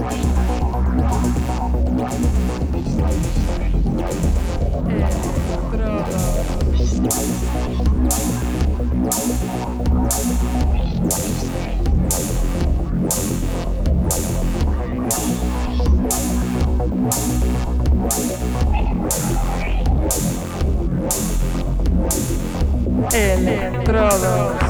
Estrada. Electrodos.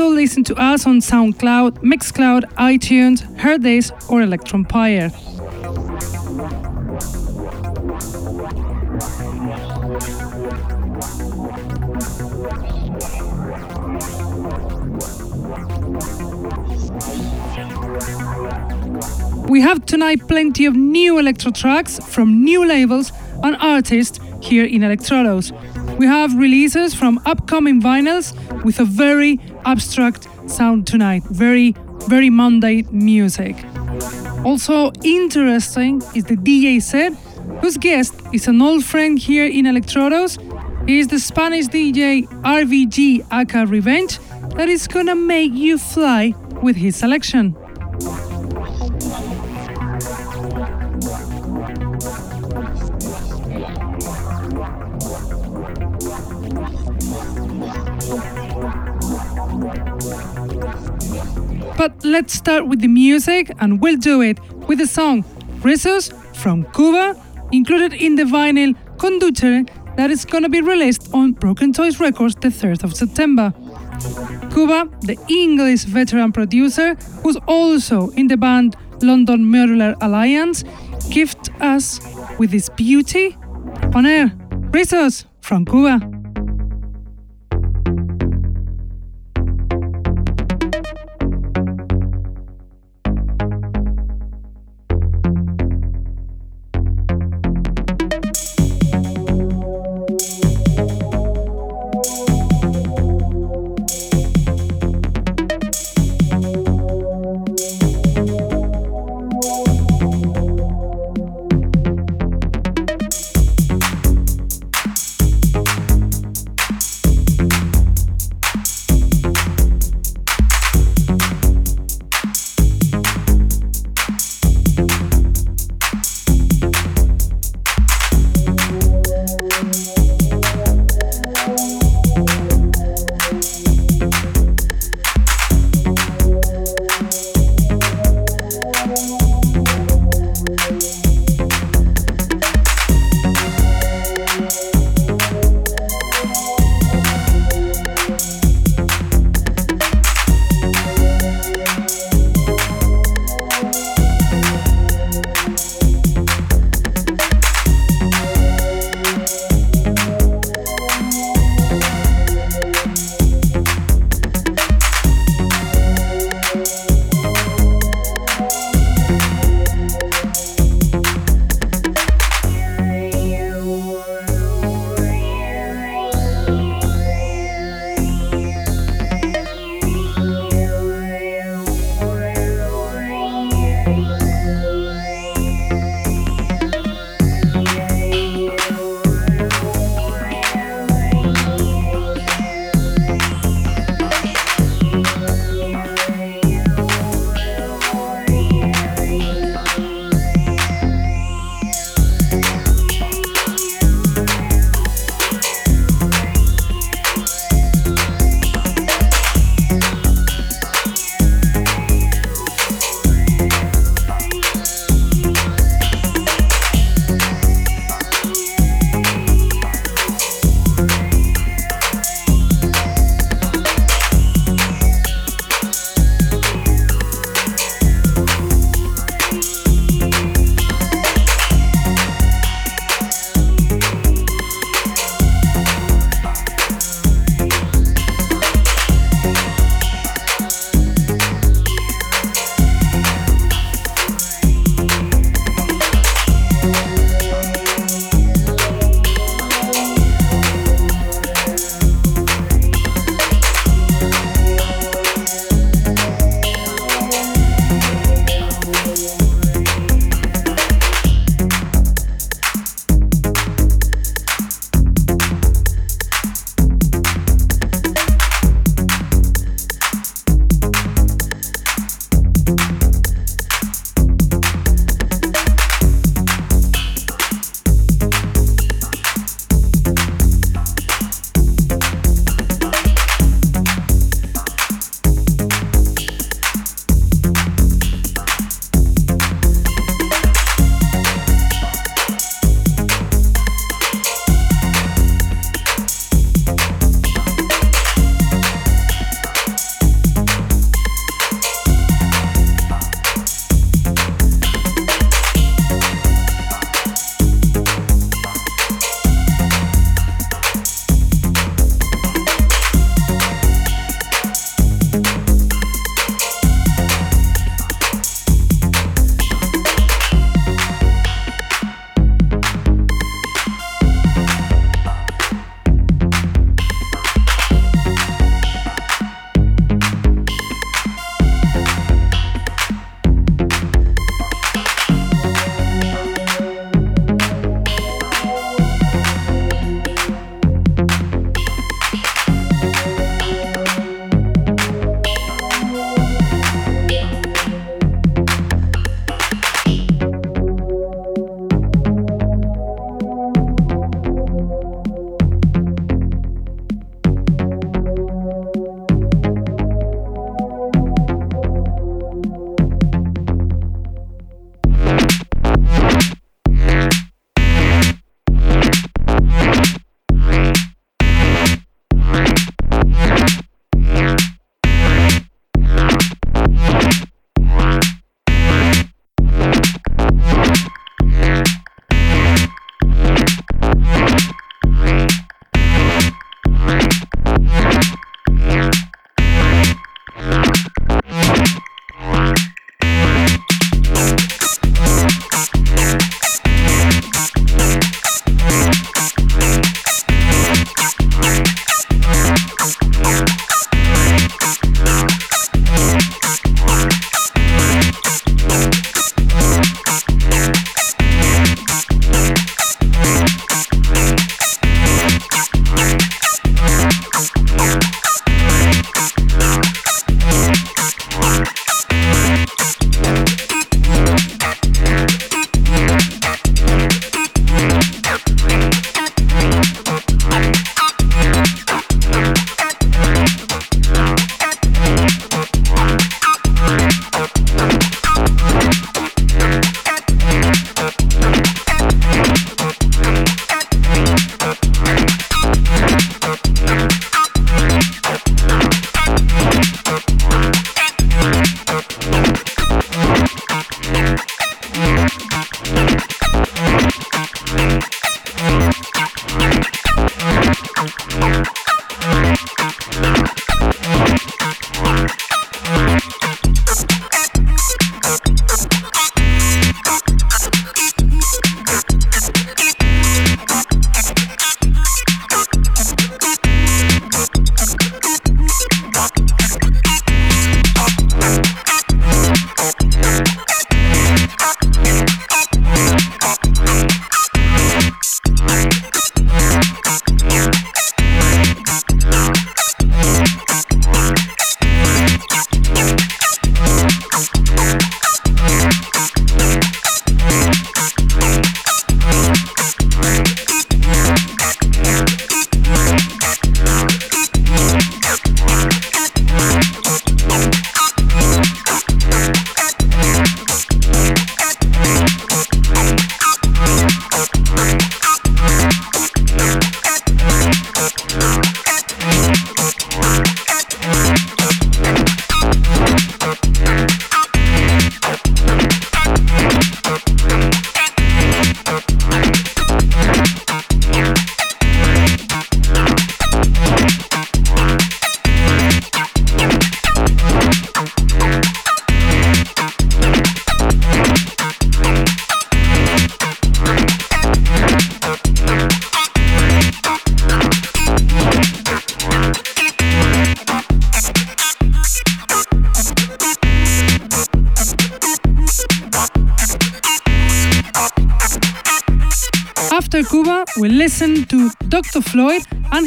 Also listen to us on SoundCloud, Mixcloud, iTunes, Hearthis, or Electronpire. We have tonight plenty of new electro tracks from new labels and artists here in Electrodos. We have releases from upcoming vinyls with a very abstract sound tonight, very, very Monday music. Also interesting is the DJ set, whose guest is an old friend here in Electrodos. He is the Spanish DJ RVG aka Revenge that is gonna make you fly with his selection. But let's start with the music, and we'll do it with the song Rizos from Cuba, included in the vinyl Conducere that is gonna be released on Broken Toys Records the 3rd of September. Cuba, the English veteran producer, who's also in the band London Modular Alliance, gift us with this beauty on air. Rizos from Cuba.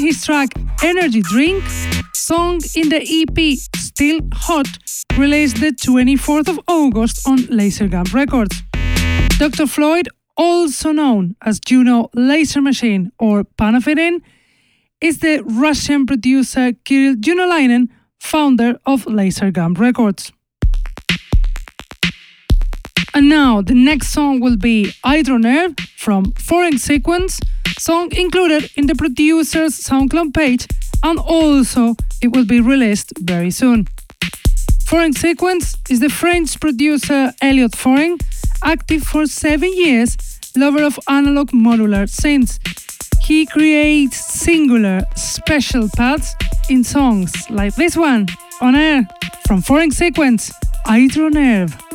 His track Energy Drink, song in the EP Still Hot, released the 24th of August on Lasergam Records. Dr. Floyd, also known as Juno Laser Machine or Panafidin, is the Russian producer Kirill Junolainen, founder of Lasergam Records. And now the next song will be Hydronerve from Foreign Sequence, song included in the producer's SoundCloud page, and also it will be released very soon. Foreign Sequence is the French producer Elliot Foreign, active for seven years, lover of analog modular synths. He creates singular, special paths in songs like this one, on air, from Foreign Sequence, Hydronerve.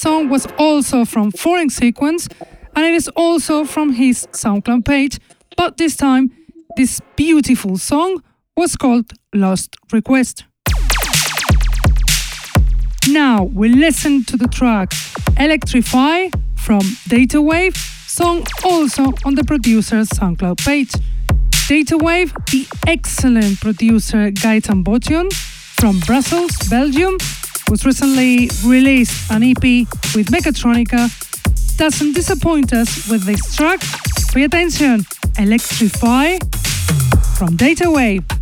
Song was also from Foreign Sequence and it is also from his SoundCloud page, but this time this beautiful song was called Lost Request. Now we listen to the track Electrify from Datawave, song also on the producer's SoundCloud page. Datawave, the excellent producer Gaetan Botion from Brussels, Belgium, who's recently released an EP with Mechatronica, doesn't disappoint us with this track. Pay attention, Electrify from Datawave. abstract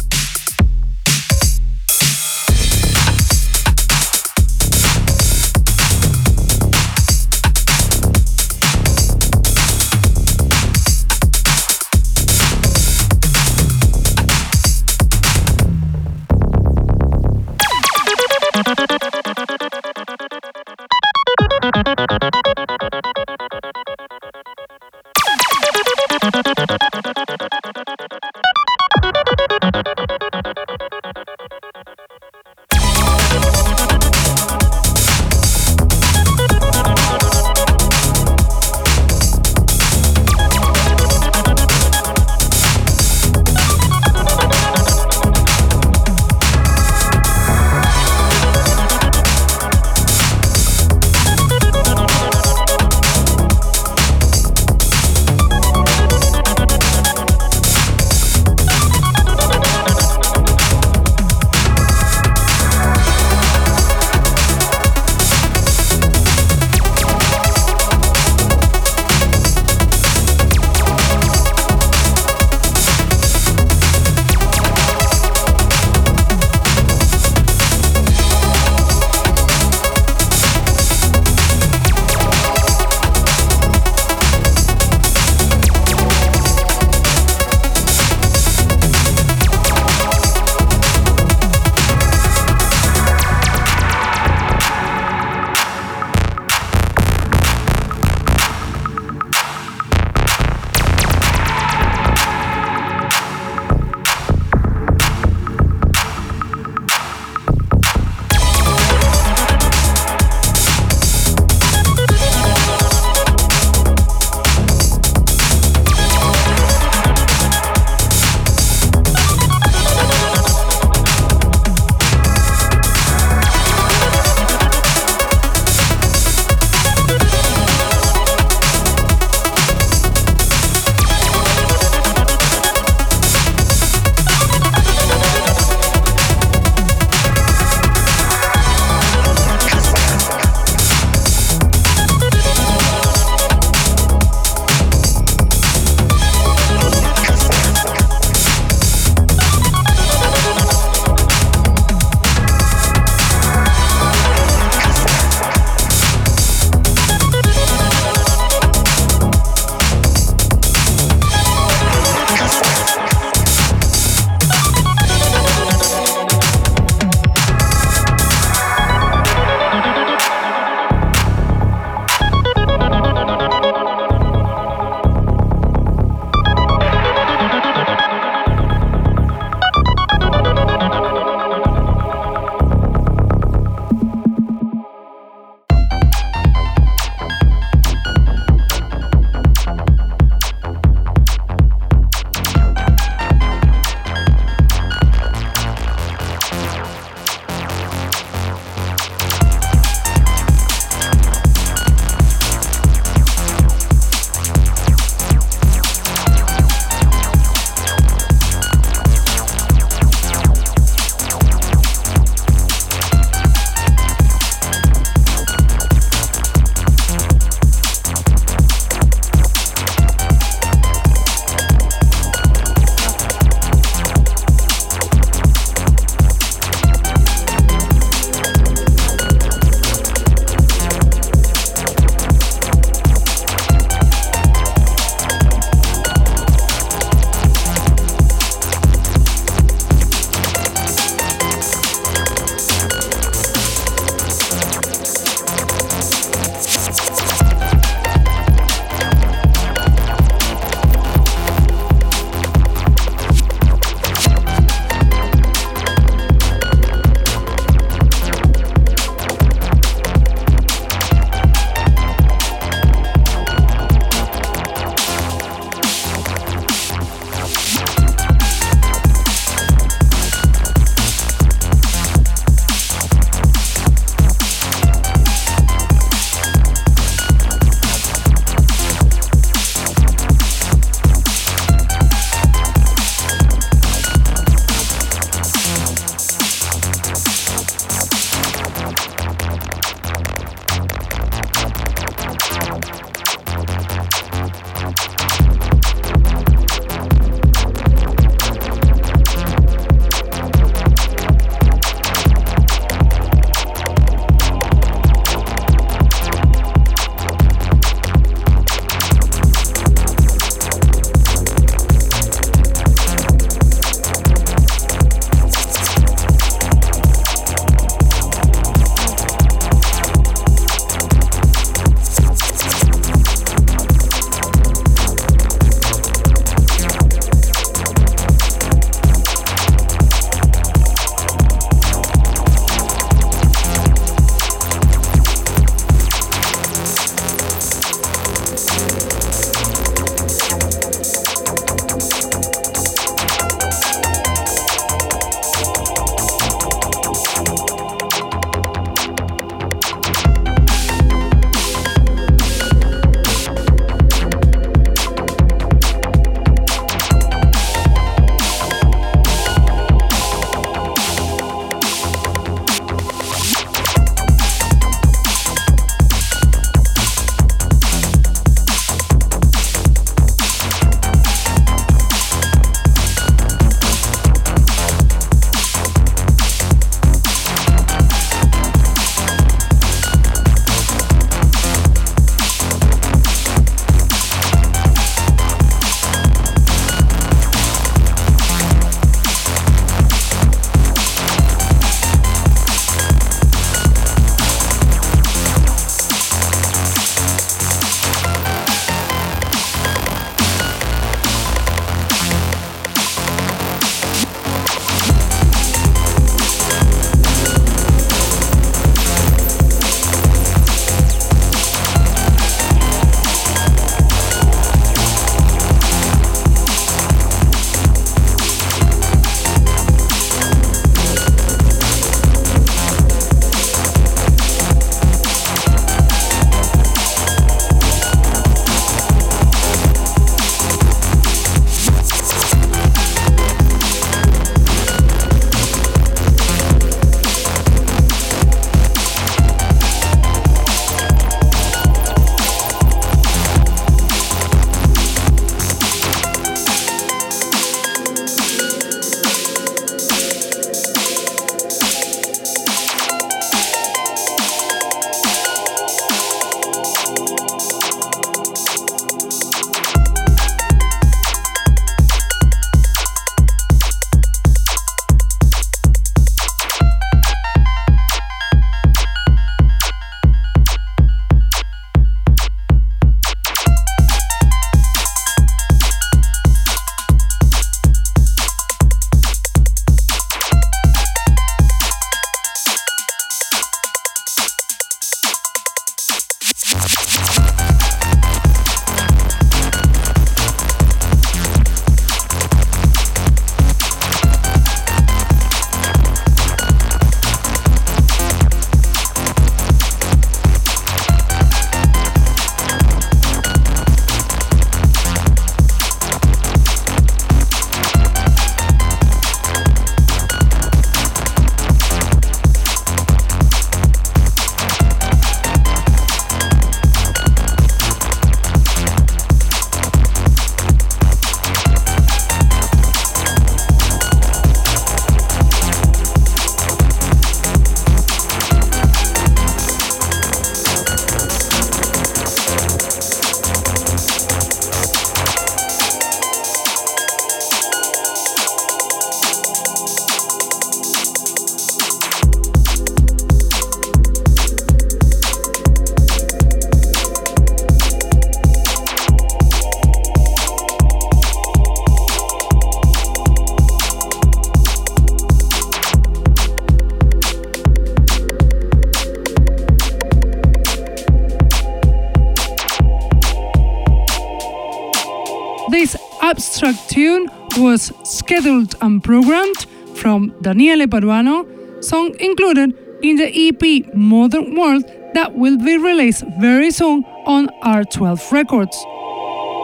Daniele Paruano, song included in the EP Modern World that will be released very soon on R12 Records.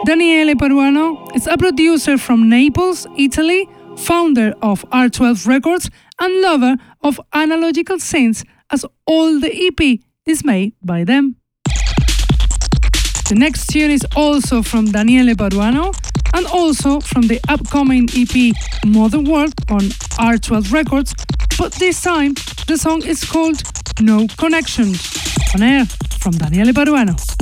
Daniele Paruano is a producer from Naples, Italy, founder of R12 Records, and lover of analogical synths, as all the EP is made by them. The next tune is also from Daniele Paruano and also from the upcoming EP Modern World on R12 Records, but this time the song is called No Connection. On air from Daniele Paruano.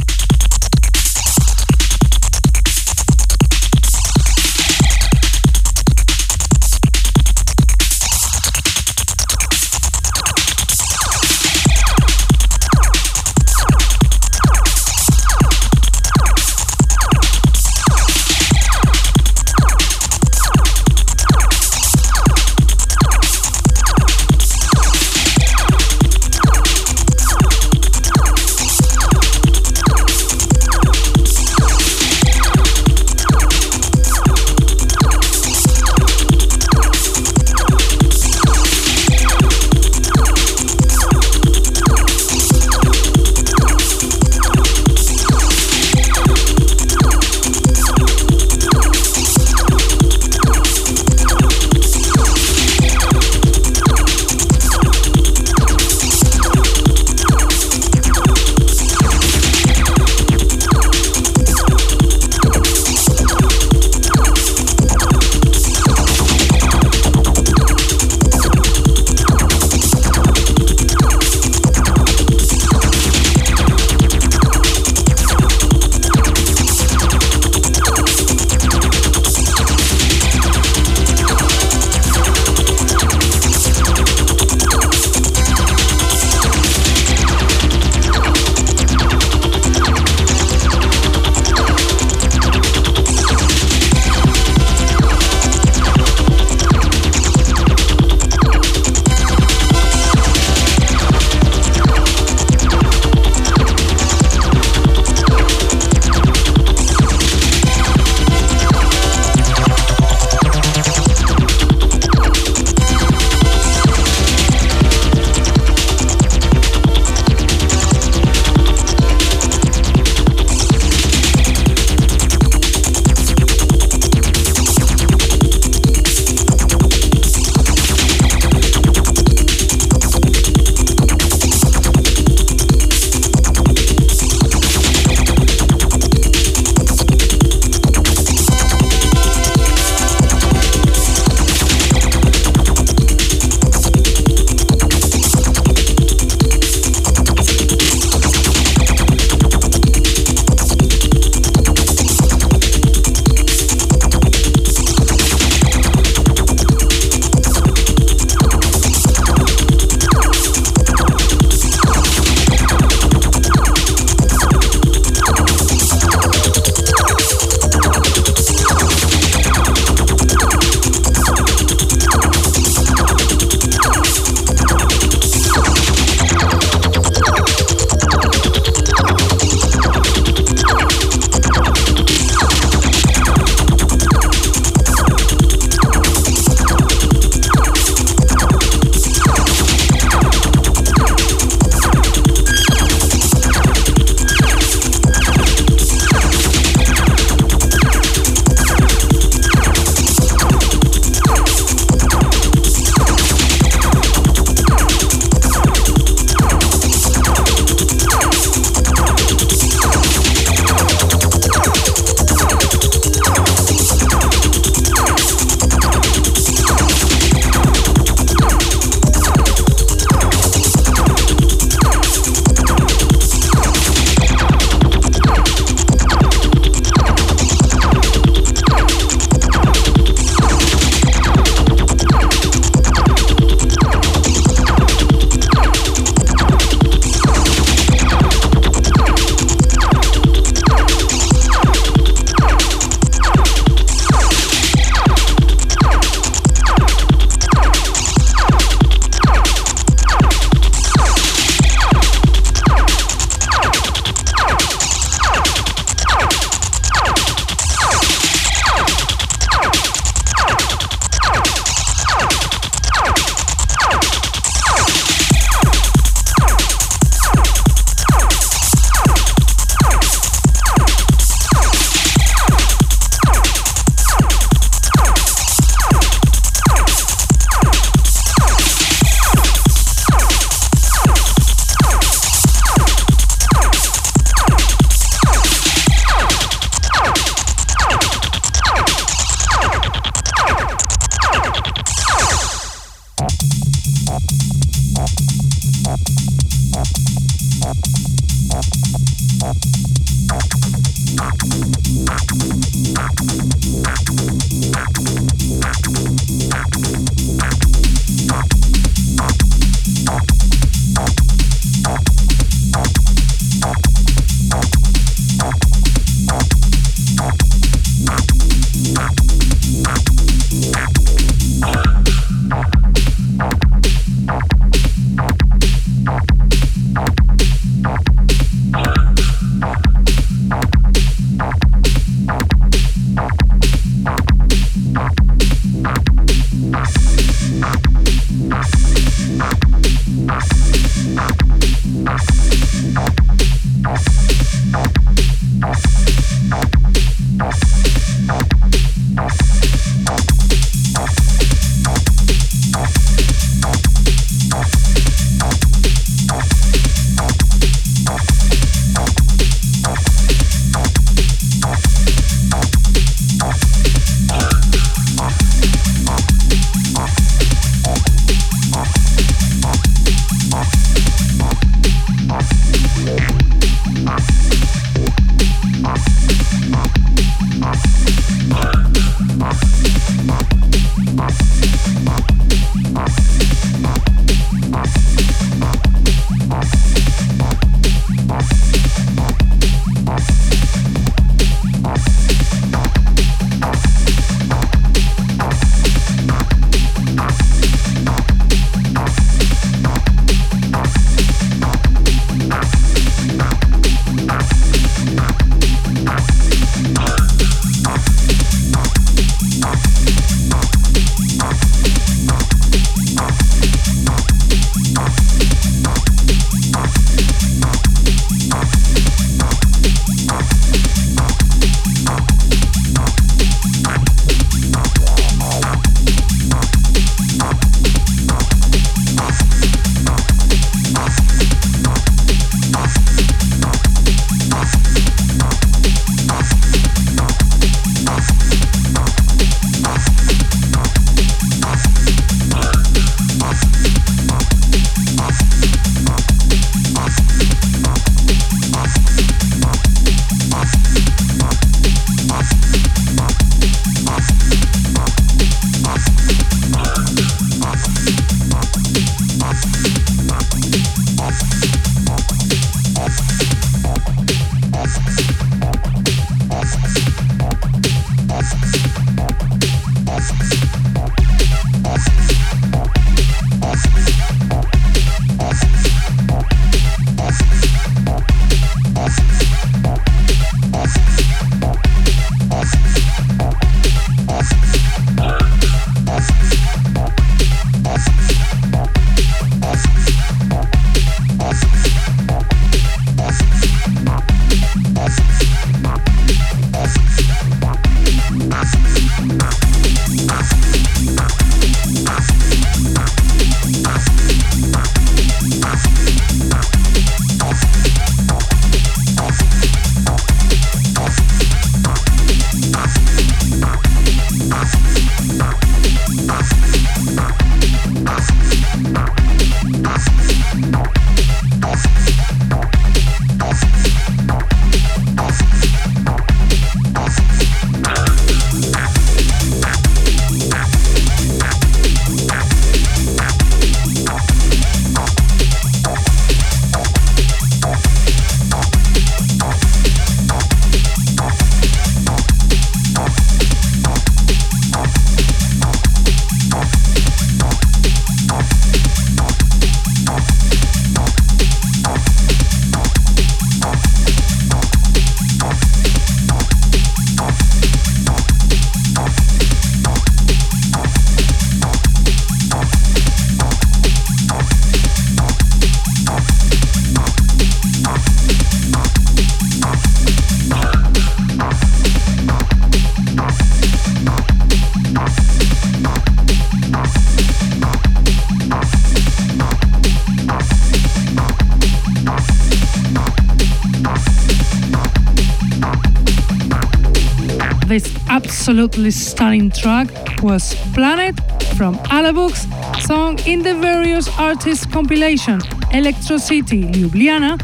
Absolutely stunning track was Planet from Alabux, song in the various artists compilation Electro City Ljubljana,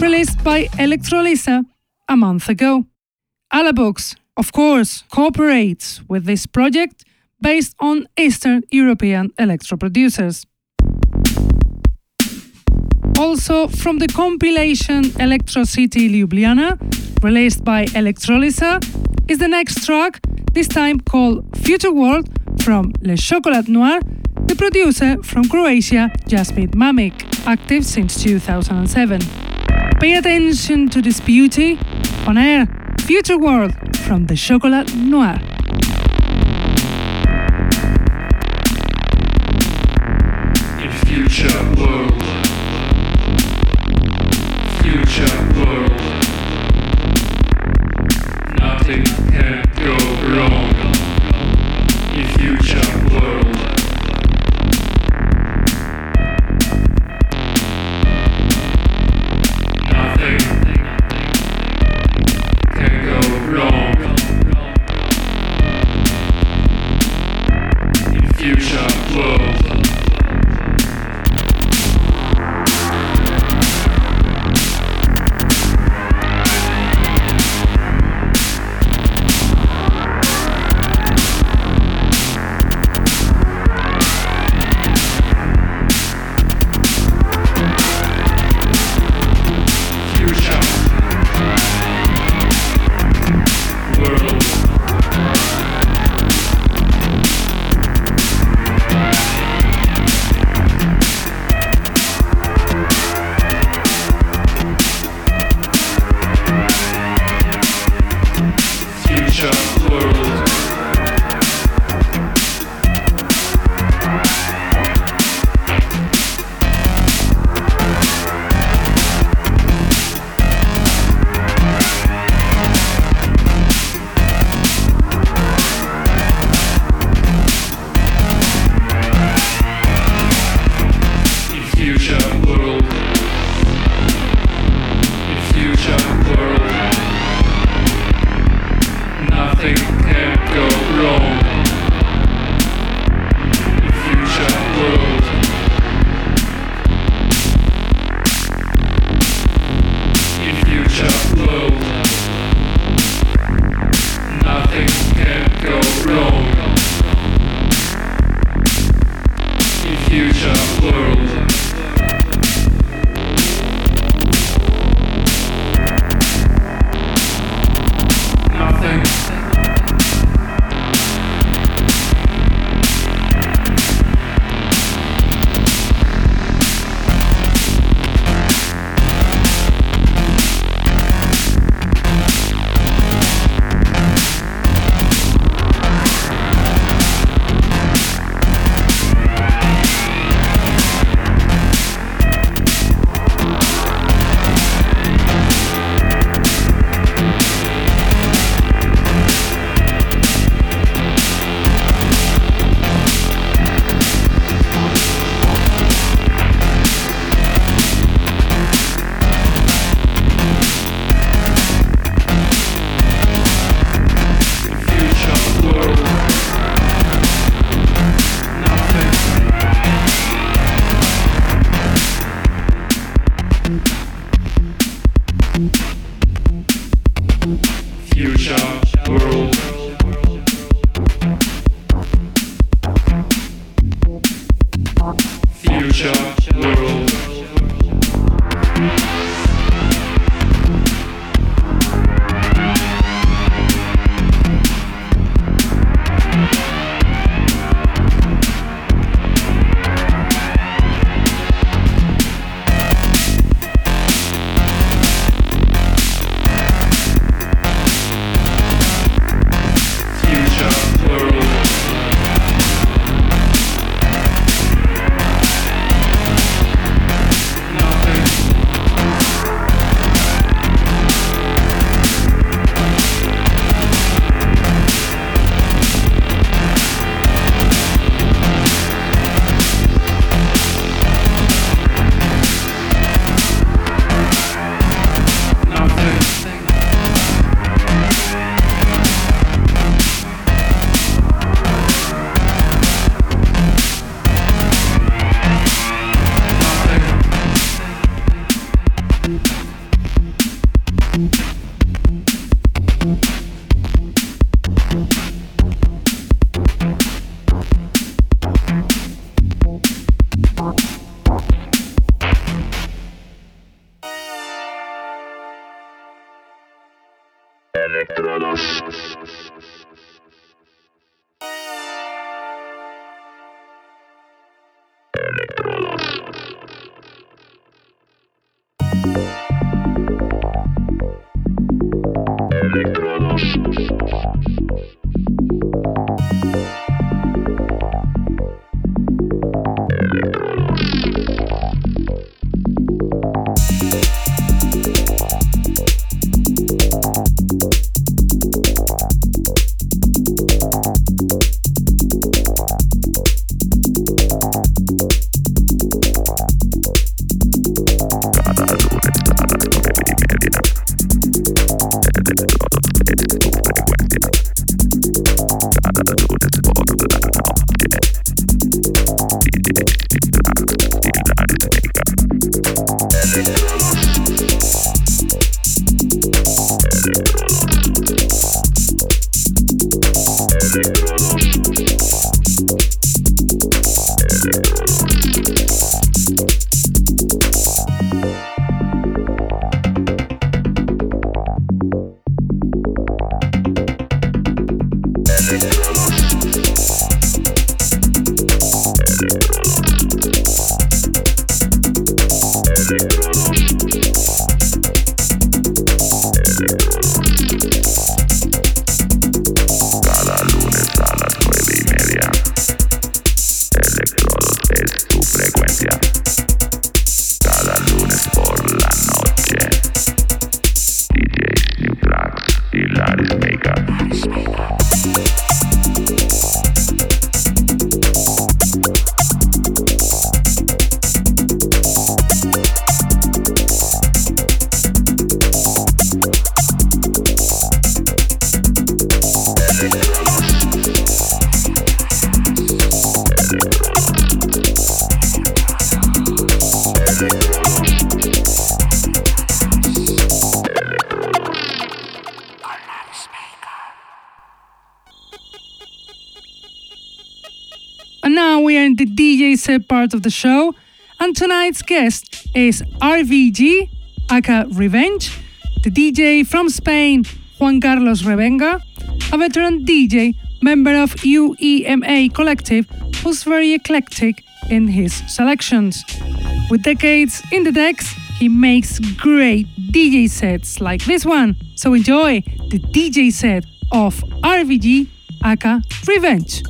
released by Electrolisa a month ago. Alabux, of course, cooperates with this project based on Eastern European electro producers. Also, from the compilation Electro City Ljubljana, released by Electrolisa, is the next track, this time called Future World from Le Chocolat Noir, the producer from Croatia, Jasmine Mamic, active since 2007. Pay attention to this beauty on air, Future World from the Chocolat Noir. future show, and tonight's guest is RVG, aka Revenge, the DJ from Spain, Juan Carlos Revenga, a veteran DJ, member of UEMA Collective, who's very eclectic in his selections. With decades in the decks, he makes great DJ sets like this one. So enjoy the DJ set of RVG, aka Revenge.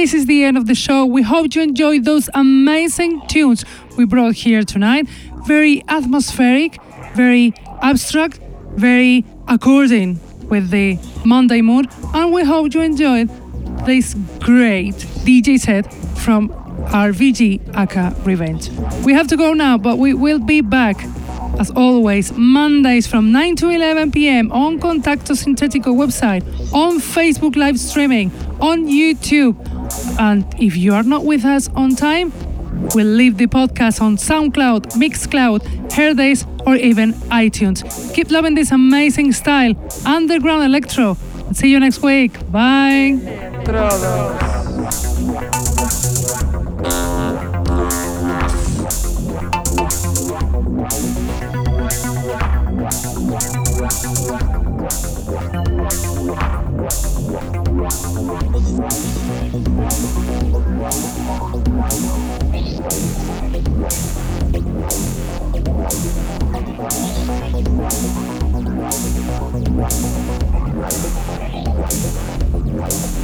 This is the end of the show. We hope you enjoyed those amazing tunes we brought here tonight. Very atmospheric, very abstract, very according with the Monday mood. And we hope you enjoyed this great DJ set from our VG Aka Revenge. We have to go now, but we will be back as always, Mondays from 9 to 11 p.m. on Contacto Sintetico website, on Facebook live streaming, on YouTube. And if you are not with us on time, we'll leave the podcast on SoundCloud, Mixcloud, Hearthis, or even iTunes. Keep loving this amazing style, underground electro. See you next week. Bye. Wow.